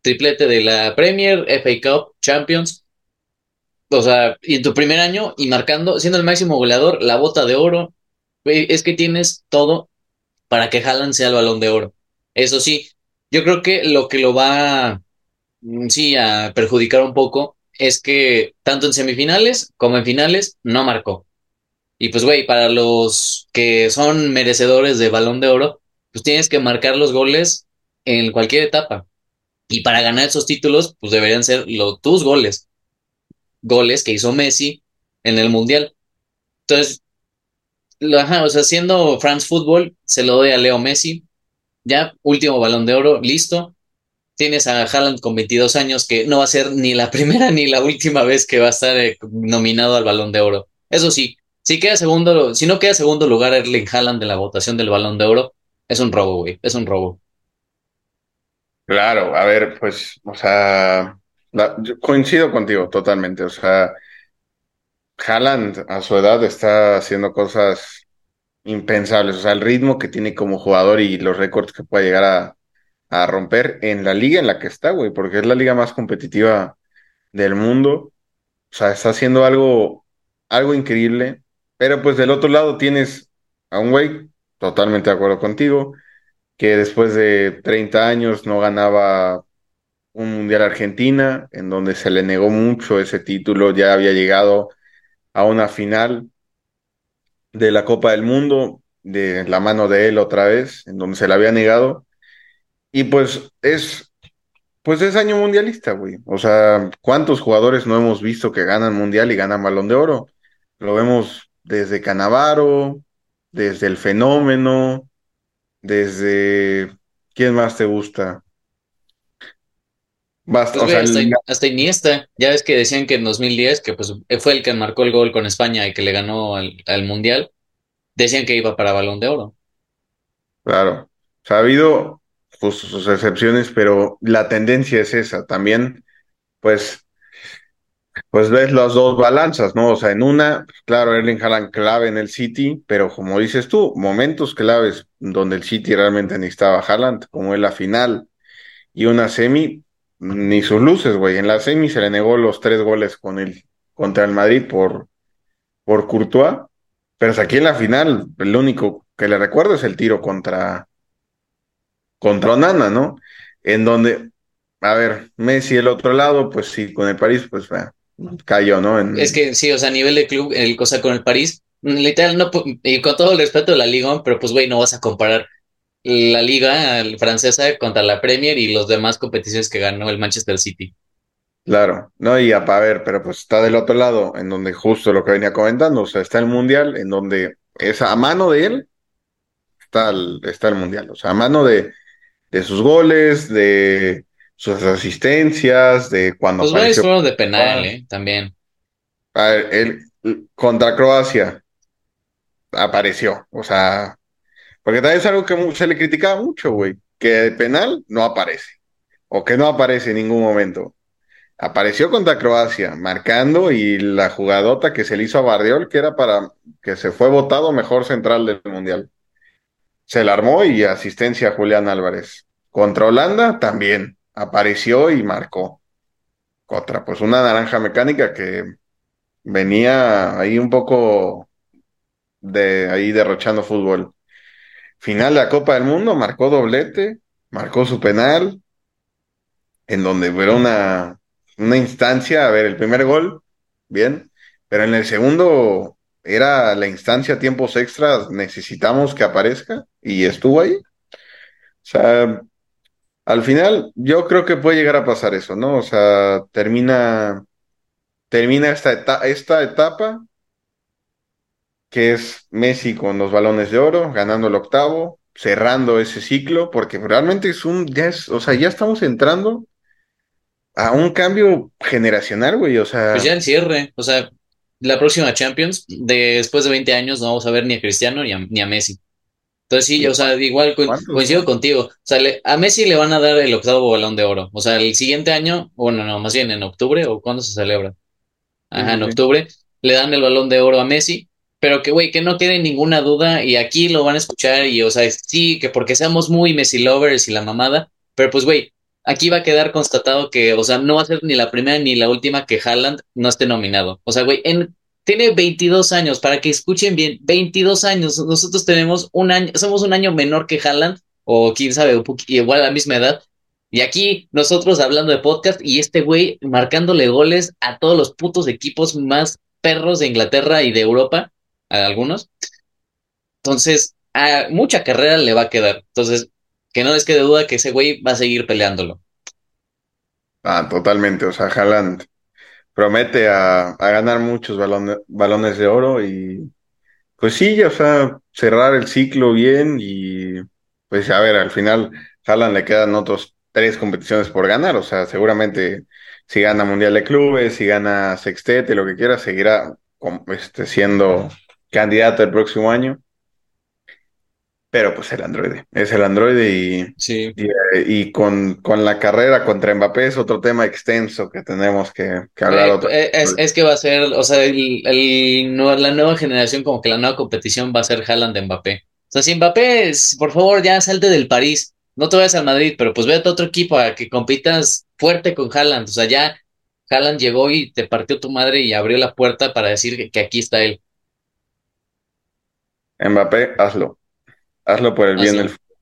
A: triplete de la Premier, FA Cup, Champions, o sea, y en tu primer año y marcando, siendo el máximo goleador, la bota de oro, es que tienes todo para que Haaland sea el balón de oro. Eso sí, yo creo que lo que lo va, mm, sí, a perjudicar un poco es que tanto en semifinales como en finales no marcó. Y pues, güey, para los que son merecedores de balón de oro, pues tienes que marcar los goles en cualquier etapa. Y para ganar esos títulos, pues deberían ser lo- tus goles. Goles que hizo Messi en el Mundial. Entonces, lo- ajá, o sea, siendo France Football, se lo doy a Leo Messi. Ya, último balón de oro, listo. Tienes a Haaland con 22 años, que no va a ser ni la primera ni la última vez que va a estar eh, nominado al balón de oro. Eso sí, si queda segundo, si no queda segundo lugar Erling Haaland de la votación del balón de oro, es un robo, güey, es un robo.
E: Claro, a ver, pues, o sea, coincido contigo totalmente. O sea, Haaland a su edad está haciendo cosas impensables. O sea, el ritmo que tiene como jugador y los récords que puede llegar a, a romper en la liga en la que está, güey, porque es la liga más competitiva del mundo. O sea, está haciendo algo, algo increíble. Pero pues del otro lado tienes a un güey, totalmente de acuerdo contigo, que después de 30 años no ganaba un Mundial Argentina, en donde se le negó mucho ese título, ya había llegado a una final de la Copa del Mundo, de la mano de él otra vez, en donde se le había negado. Y pues es, pues es año mundialista, güey. O sea, ¿cuántos jugadores no hemos visto que ganan Mundial y ganan Balón de Oro? Lo vemos desde Canavaro, desde el Fenómeno, desde... ¿Quién más te gusta? Basta,
A: Pues,
E: o sea,
A: hasta,
E: el-
A: hasta Iniesta, ya ves que decían que en 2010, que pues fue el que marcó el gol con España y que le ganó al, al Mundial, decían que iba para balón de oro.
E: Claro. O sea, ha habido justo sus excepciones, pero la tendencia es esa. También, pues, pues ves las dos balanzas, ¿no? O sea, en una, pues, claro, Erling Haaland clave en el City, pero como dices tú, momentos claves donde el City realmente necesitaba Haaland, como en la final y una semi, ni sus luces, güey. En la semi se le negó los tres goles con el, contra el Madrid por, por Courtois, pero aquí en la final, el único que le recuerdo es el tiro contra, contra Onana, ¿no? En donde, a ver, Messi el otro lado, pues sí, con el París, pues cayó, ¿no?
A: Es que sí, o sea, a nivel de club, el cosa con el París, literal, no, y con todo el respeto de la Liga, pero pues, güey, no vas a comparar la liga francesa contra la Premier y los demás competiciones que ganó el Manchester City.
E: Claro, no, y a, a ver, pero pues está del otro lado, en donde justo lo que venía comentando, o sea, está el Mundial, en donde es a mano de él, está el, está el Mundial, o sea, a mano de, de sus goles, de sus asistencias, de cuando
A: Los goles fueron de penal, ¿eh? También.
E: A ver, él, contra Croacia apareció, o sea, porque también es algo que se le criticaba mucho, güey, que de penal no aparece, o que no aparece en ningún momento. Apareció contra Croacia, marcando y la jugadota que se le hizo a Bardiol, que era para que se fue votado mejor central del Mundial. Se la armó y asistencia a Julián Álvarez. Contra Holanda también apareció y marcó. Contra, pues una naranja mecánica que venía ahí un poco de ahí derrochando fútbol. Final de la Copa del Mundo, marcó doblete, marcó su penal, en donde era una, una instancia, a ver, el primer gol, bien, pero en el segundo era la instancia tiempos extras, necesitamos que aparezca y estuvo ahí. O sea, al final yo creo que puede llegar a pasar eso, ¿no? O sea, termina, termina esta, esta etapa que es Messi con los balones de oro, ganando el octavo, cerrando ese ciclo, porque realmente es un, ya es, o sea, ya estamos entrando a un cambio generacional, güey, o sea.
A: Pues ya el cierre, o sea, la próxima Champions, después de 20 años, no vamos a ver ni a Cristiano ni a, ni a Messi. Entonces sí, o sea, igual coincido contigo. O sea, a Messi le van a dar el octavo balón de oro. O sea, el siguiente año, bueno, no, más bien en octubre o cuándo se celebra. Ajá, en octubre le dan el balón de oro a Messi pero que, güey, que no quede ninguna duda y aquí lo van a escuchar y, o sea, sí, que porque seamos muy Messi lovers y la mamada, pero pues, güey, aquí va a quedar constatado que, o sea, no va a ser ni la primera ni la última que Haaland no esté nominado. O sea, güey, en, tiene 22 años, para que escuchen bien, 22 años. Nosotros tenemos un año, somos un año menor que Haaland, o quién sabe, igual a la misma edad. Y aquí nosotros hablando de podcast y este güey marcándole goles a todos los putos equipos más perros de Inglaterra y de Europa a algunos. Entonces, a mucha carrera le va a quedar. Entonces, que no les quede duda que ese güey va a seguir peleándolo.
E: Ah, totalmente. O sea, Haaland promete a, ganar muchos balones, balones de oro y pues sí, o sea, cerrar el ciclo bien y pues a ver, al final Haaland le quedan otros tres competiciones por ganar, o sea, seguramente si gana Mundial de Clubes, si gana Sextete, lo que quiera, seguirá este, siendo candidato el próximo año. Pero pues el androide, es el androide y,
A: sí.
E: y, con, con, la carrera contra Mbappé es otro tema extenso que tenemos que, que hablar.
A: Eh, es, es, que va a ser, o sea, el, el, la nueva generación, como que la nueva competición va a ser Haaland de Mbappé. O sea, si Mbappé, por favor, ya salte del París, no te vayas al Madrid, pero pues vete a otro equipo a que compitas fuerte con Haaland. O sea, ya Haaland llegó y te partió tu madre y abrió la puerta para decir que, que aquí está él.
E: Mbappé, hazlo. Hazlo por el bien del fútbol.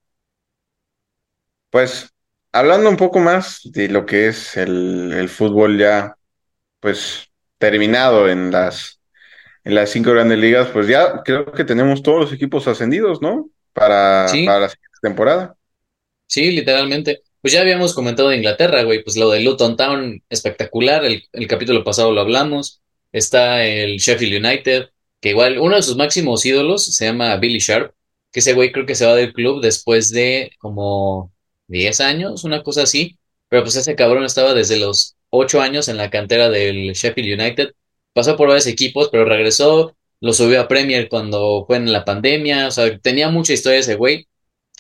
E: Pues, hablando un poco más de lo que es el, el fútbol ya, pues, terminado en las, en las cinco grandes ligas, pues ya creo que tenemos todos los equipos ascendidos, ¿no? Para,
A: Sí.
E: para la siguiente temporada.
A: Sí, literalmente. Pues ya habíamos comentado de Inglaterra, güey, pues lo de Luton Town, espectacular, el, el capítulo pasado lo hablamos, está el Sheffield United, que igual uno de sus máximos ídolos se llama Billy Sharp, que ese güey creo que se va del club después de como 10 años, una cosa así, pero pues ese cabrón estaba desde los 8 años en la cantera del Sheffield United, pasó por varios equipos, pero regresó, lo subió a Premier cuando fue en la pandemia, o sea, tenía mucha historia ese güey,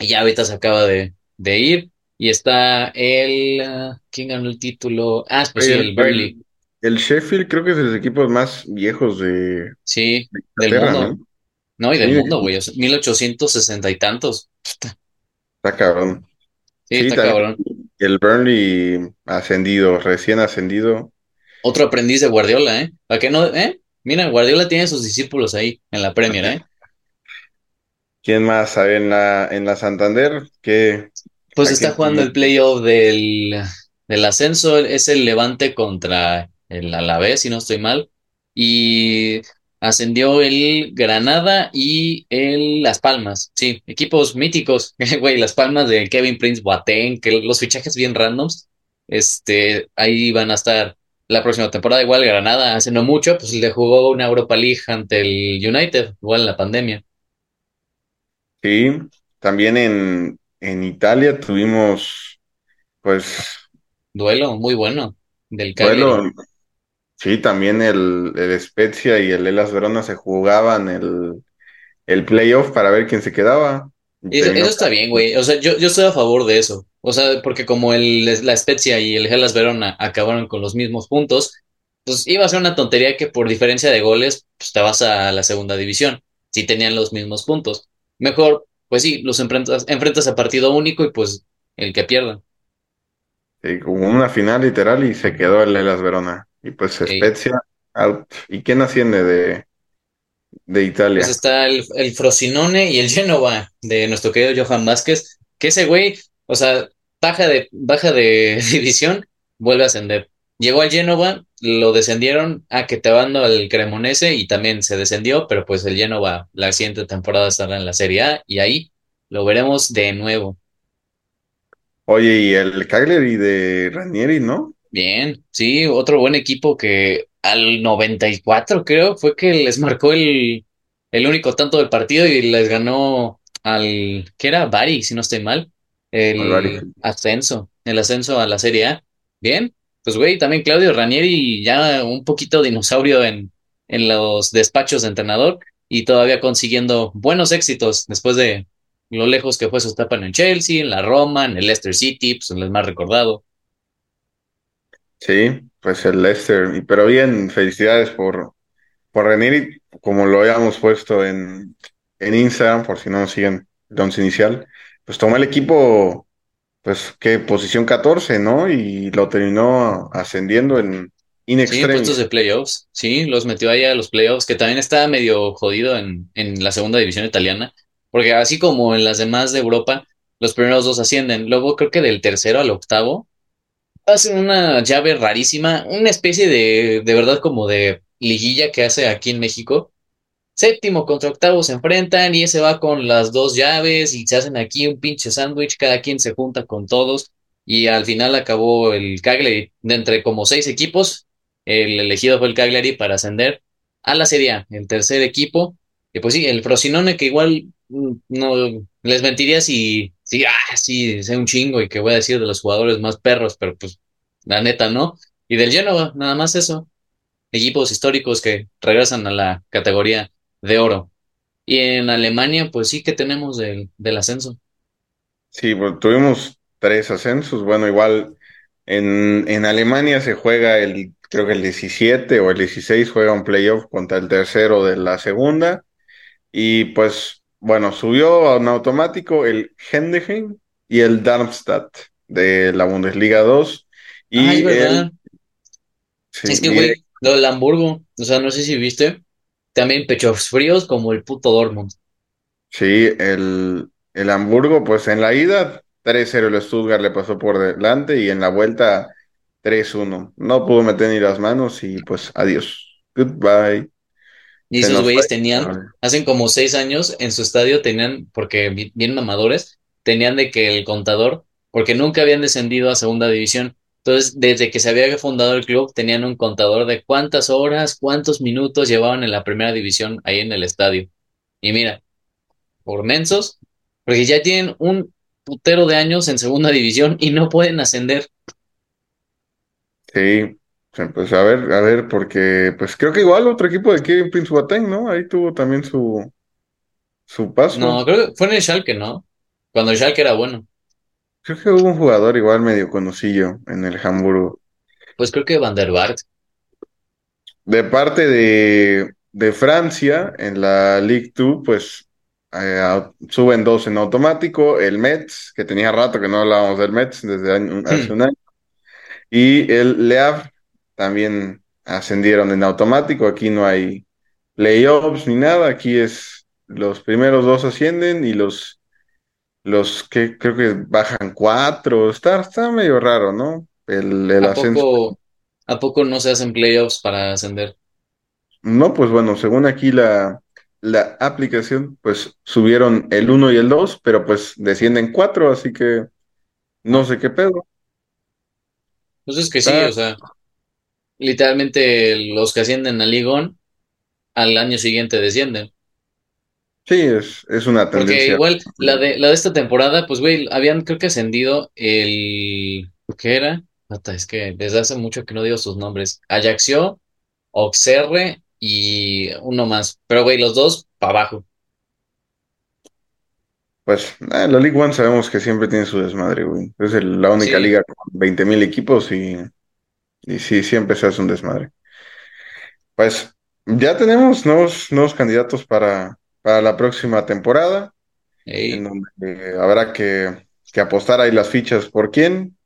A: y ya ahorita se acaba de, de ir. Y está el... ah, ¿Quién ganó el título? Ah, pues sí, el
E: El,
A: Burnley.
E: el, el Sheffield creo que es de los equipos más viejos de, de
A: Sí, del mundo.
E: ¿no?
A: No, y del
E: Sí,
A: mundo, güey. o sea, 1860 y tantos.
E: está cabrón.
A: Sí,
E: Sí,
A: está cabrón.
E: el Burnley ascendido, recién ascendido.
A: Otro aprendiz de Guardiola, ¿eh? ¿Para qué no? ¿Eh? Mira, Guardiola tiene sus discípulos ahí en la Premier, ¿eh?
E: ¿Quién más? A ver, en la, en la Santander, ¿qué?
A: Pues
E: ¿A
A: está jugando el playoff del, del ascenso, es el Levante contra el Alavés, si no estoy mal, y ascendió el Granada y el Las Palmas, sí, equipos míticos, güey, Las Palmas de Kevin Prince Boateng, que los fichajes bien randoms, este, ahí van a estar la próxima temporada, igual Granada hace no mucho, pues le jugó una Europa League ante el United, igual en la pandemia,
E: Sí, también en, en Italia tuvimos, pues,
A: duelo muy bueno del Cagliari.
E: duelo. Sí, también el, el Spezia y el Hellas Verona se jugaban el, el playoff para ver quién se quedaba. Y
A: Eso, eso está bien, güey. O sea, yo, yo estoy a favor de eso. O sea, porque como el, la Spezia y el Hellas Verona acabaron con los mismos puntos, pues iba a ser una tontería que por diferencia de goles, pues te vas a la segunda división, si tenían los mismos puntos. Mejor, pues sí, los enfrentas, enfrentas a partido único y pues el que pierda.
E: Sí, una final literal y se quedó el Hellas Verona. Y pues
A: Ey.
E: Spezia out. ¿Y quién asciende de, de
A: Pues
E: Italia?
A: está el, el Frosinone y el Génova de nuestro querido Johan Vázquez, que ese güey, o sea, baja de, baja de división, vuelve a ascender. Llegó al Génova, lo descendieron a que te al Cremonese y también se descendió, pero pues el Génova la siguiente temporada estará en la Serie A y ahí lo veremos de nuevo.
E: Oye, y el Cagliari de Ranieri, ¿no?
A: Bien, sí, otro buen equipo que al 94 creo fue que les marcó el, el único tanto del partido y les ganó al, ¿qué era? Bari, si no estoy mal, el ascenso, el ascenso a la Serie A. Bien, pues güey, también Claudio Ranieri ya un poquito dinosaurio en, en los despachos de entrenador y todavía consiguiendo buenos éxitos después de lo lejos que fue su etapa en el Chelsea, en la Roma, en el Leicester City, pues el más recordado.
E: Sí, pues el Leicester. Y- Pero bien, felicidades por, por Ranieri, como lo habíamos puesto en, en Instagram, por si no nos siguen el once inicial. Pues tomó el equipo, pues, ¿qué? Posición 14, ¿no? Y lo terminó ascendiendo en in
A: Sí, puestos de playoffs, sí, los metió ahí a los playoffs, que también está medio jodido en, en la segunda división italiana, porque así como en las demás de Europa, los primeros dos ascienden, luego creo que del tercero al octavo hacen una llave rarísima, una especie de, de verdad como de liguilla que hace aquí en México, Séptimo contra octavo se enfrentan y ese va con las dos llaves y se hacen aquí un pinche sándwich, cada quien se junta con todos y al final acabó el Cagliari de entre como seis equipos, el elegido fue el Cagliari para ascender a la Serie el tercer equipo. Y pues sí, el Frosinone que igual no les mentiría si, si, ah, sí, sé un chingo y que voy a decir de los jugadores más perros, pero pues la neta no, y del Génova, nada más eso equipos históricos que regresan a la categoría de oro. Y en Alemania, pues sí que tenemos del, del ascenso.
E: Sí, pues tuvimos tres ascensos. Bueno, igual en, en Alemania se juega el, creo que el 17 o el 16 juega un playoff contra el tercero de la segunda. Y pues, bueno, subió a un automático el Heidenheim y el Darmstadt de la Bundesliga 2.
A: Ah, es
E: Y el,
A: verdad.
E: sí,
A: Es que, güey, lo del Hamburgo, o sea, no sé si viste, también pechos fríos como el puto Dortmund.
E: sí, el, el Hamburgo, pues en la ida 3-0 el Stuttgart le pasó por delante y en la vuelta 3-1. No pudo meter ni las manos y pues adiós. Goodbye.
A: Y esos güeyes tenían, hacen como seis años en su estadio tenían, porque bien mamadores, tenían de que el contador, porque nunca habían descendido a segunda división. Entonces, desde que se había fundado el club, tenían un contador de cuántas horas, cuántos minutos llevaban en la primera división ahí en el estadio. Y mira, por mensos, porque ya tienen un putero de años en segunda división y no pueden ascender.
E: Sí, pues a ver, a ver, porque pues creo que igual otro equipo de Kevin Prince Boateng, ¿no? Ahí tuvo también su, su
A: No,
E: paso.
A: creo que fue en el Schalke, ¿no? Cuando el Schalke era bueno.
E: Creo que hubo un jugador igual medio conocido en el Hamburgo.
A: Pues creo que Van der Vaart.
E: De parte de, de Francia, en la Ligue 2, pues eh, suben dos en automático. El Metz, que tenía rato que no hablábamos del Metz desde año- hace
A: Hmm,
E: un año. Y el Le Havre también ascendieron en automático. Aquí no hay playoffs ni nada. Aquí es los primeros dos ascienden y los, los que creo que bajan cuatro. Está, está medio raro, ¿no? El, el
A: ¿A
E: ascenso.
A: poco, a poco no se hacen playoffs para ascender?
E: No, pues bueno, según aquí la, la aplicación, pues subieron el uno y el 2 pero pues descienden cuatro, así que no
A: Ah,
E: sé qué pedo.
A: pues es que sí, o sea, literalmente los que ascienden a Ligón al año siguiente descienden.
E: sí, es, es una
A: Porque
E: tendencia.
A: igual la de, la de esta temporada, pues güey, habían creo que ascendido el... ¿Qué era? Es que desde hace mucho que no digo sus nombres. Ajaccio, Auxerre y uno más. Pero güey, los dos para abajo.
E: Pues eh, la League One sabemos que siempre tiene su desmadre, güey. Es el- la única
A: Sí,
E: liga con 20 mil equipos y, y sí, siempre se hace un desmadre. Pues ya tenemos nuevos, nuevos candidatos para, para la próxima temporada, en donde eh, habrá que, que apostar ahí las fichas por quién.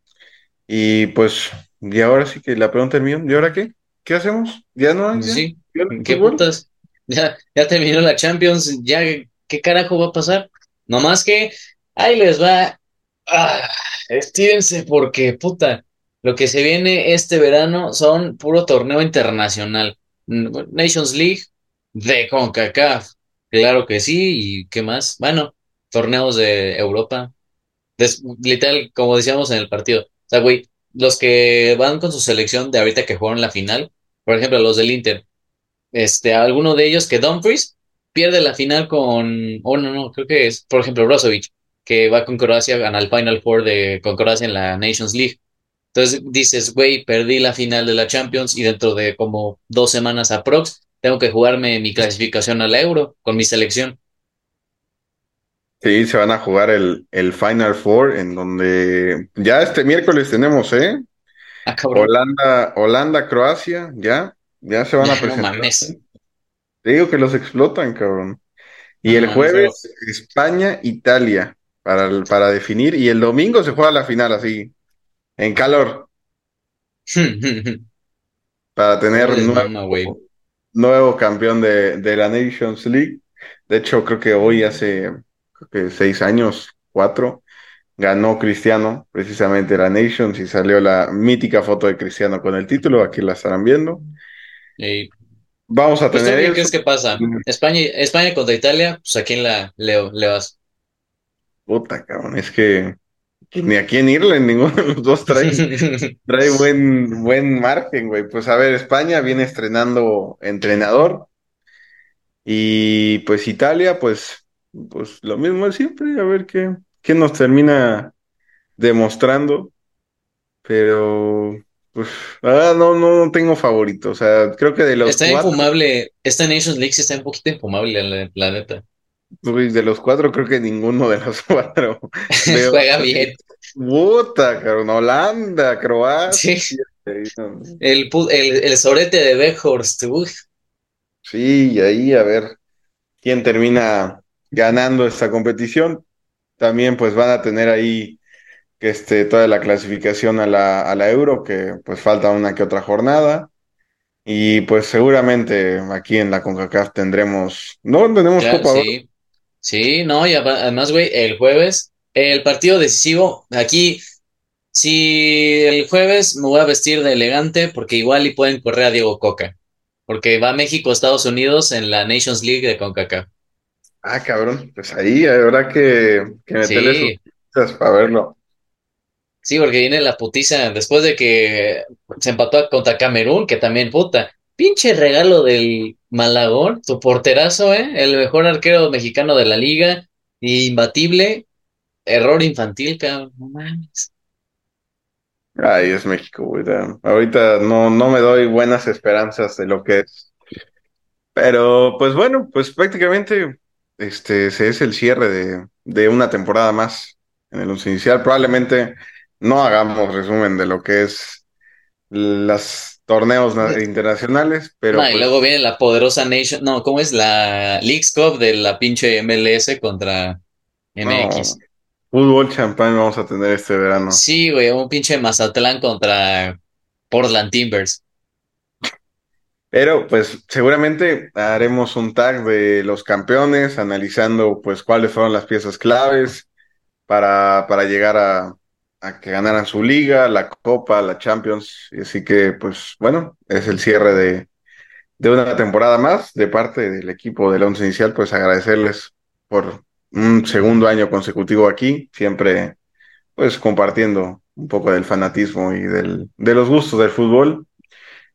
E: Y pues, y ahora sí que la pregunta es mía, ¿y ahora qué? ¿Qué hacemos? ¿Ya no hay
A: sí,
E: ¿Ya
A: ¿qué putas? Ya, ya terminó la Champions, ya, ¿qué carajo va a pasar? No más que, ahí les va. Ah, estírense porque, puta, lo que se viene este verano son puro torneo internacional. Nations League de CONCACAF. Claro que sí, ¿y qué más? Bueno, torneos de Europa. Literal, como decíamos en el partido. O sea, güey, los que van con su selección de ahorita que jugaron la final, por ejemplo, los del Inter, este, alguno de ellos que Dumfries pierde la final con, oh no, no, creo que es, por ejemplo, Brozovic, que va con Croacia, gana el Final Four de, con Croacia en la Nations League. Entonces dices, güey, perdí la final de la Champions y dentro de como dos semanas aprox, tengo que jugarme mi clasificación al Euro con mi selección.
E: Sí, se van a jugar el, el Final Four, en donde ya este miércoles tenemos, ¿eh?
A: Ah.
E: Holanda, Holanda, Croacia, ya, ya se van a
A: no
E: presentar. Te digo que los explotan, cabrón. Y
A: No
E: el jueves, España, Italia, para, para definir. Y el domingo se juega la final, así, en calor, para
A: ¿Cómo
E: tener nuevo,
A: mama,
E: nuevo campeón de, de la Nations League. De hecho, creo que hoy hace creo que seis años, cuatro, ganó Cristiano precisamente la Nations y salió la mítica foto de Cristiano con el título. Aquí la estarán viendo. Vamos a
A: pues
E: tener
A: qué crees que pasa? España, España contra Italia, pues a quién la le, le vas.
E: Puta, cabrón, es que ni a quién irle, ninguno de los dos trae, trae buen, buen margen, güey. Pues a ver, España viene estrenando entrenador y pues Italia, pues, pues lo mismo de siempre, a ver qué, qué nos termina demostrando, pero pues ah, no, no, no tengo favorito, o sea, creo que de los
A: Está
E: cuatro,
A: infumable, esta Nations League sí está un poquito infumable, la, la neta.
E: De los cuatro creo que ninguno de los cuatro
A: Juega bien.
E: Puta, cabrón, Holanda, Croacia.
A: Sí, el, el, el sorete de Weghorst, uf.
E: Sí, y ahí a ver quién termina ganando esta competición. También pues van a tener ahí que este, toda la clasificación a la, a la Euro, que pues falta una que otra jornada. Y pues seguramente aquí en la CONCACAF tendremos, no tenemos
A: Ya,
E: Copa
A: sí. Sí, no, y además, güey, el jueves, el partido decisivo, aquí, si el jueves me voy a vestir de elegante, porque igual y pueden correr a Diego Coca, porque va México, Estados Unidos en la Nations League de CONCACAF.
E: Ah, cabrón, pues ahí habrá que, que meterle sus
A: Sí,
E: fichas para verlo.
A: sí, porque viene la putiza después de que se empató contra Camerún, que también puta, pinche regalo del Malagón, tu porterazo, ¿eh? El mejor arquero mexicano de la liga, imbatible, error infantil, cabrón, no mames.
E: Ay, es México, güey. Ahorita no, no me doy buenas esperanzas de lo que es. Pero pues bueno, pues prácticamente este se es el cierre de, de una temporada más en el once inicial. Probablemente no hagamos resumen de lo que es los torneos internacionales, pero...
A: y pues luego viene la poderosa Nation, no, ¿cómo es? La Leagues Cup de la pinche MLS contra MX.
E: fútbol champán vamos a tener este verano.
A: Sí, güey, un pinche Mazatlán contra Portland Timbers.
E: Pero pues seguramente haremos un tag de los campeones, analizando pues cuáles fueron las piezas claves para, para llegar a, a que ganaran su liga, la Copa, la Champions. Y así que pues bueno, es el cierre de, de una temporada más de parte del equipo del once inicial, pues agradecerles por un segundo año consecutivo aquí, siempre pues compartiendo un poco del fanatismo y del, de los gustos del fútbol.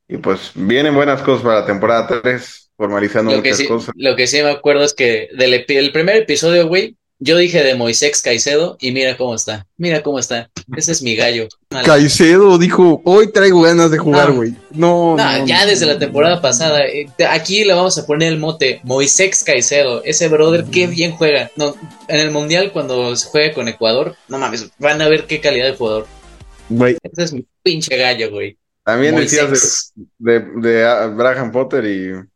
E: Y pues vienen buenas cosas para la temporada 3, formalizando
A: lo
E: muchas
A: sí,
E: cosas.
A: Lo que sí me acuerdo es que del el primer episodio, güey, yo dije de Moisés Caicedo y mira cómo está. Mira cómo está. Ese es mi gallo.
C: Caicedo dijo, hoy traigo ganas de jugar, güey. No,
A: no, no, ya desde la temporada pasada. Eh, aquí le vamos a poner el mote Moisés Caicedo. Ese brother, qué bien juega. No, en el Mundial, cuando se juegue con Ecuador, no mames, van a ver qué calidad de jugador.
C: Güey.
A: Ese es mi pinche gallo, güey.
E: También decías de, de, de Abraham Potter y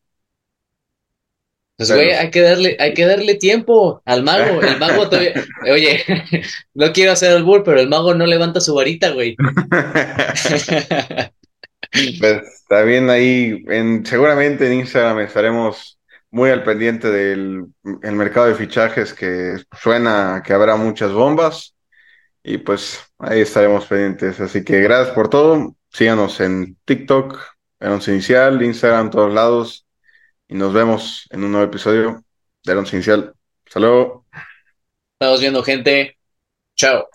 A: pues, güey, hay que darle, hay que darle tiempo al mago. El mago todavía. Oye, no quiero hacer el bull, pero el mago no levanta su varita, güey.
E: pues bien ahí. En, seguramente en Instagram estaremos muy al pendiente del el mercado de fichajes que suena que habrá muchas bombas. Y pues ahí estaremos pendientes. Así que gracias por todo. Síganos en TikTok, en Once Inicial, Instagram, todos lados y nos vemos en un nuevo episodio de Once Inicial. Hasta luego.
A: Estamos viendo gente. Chao.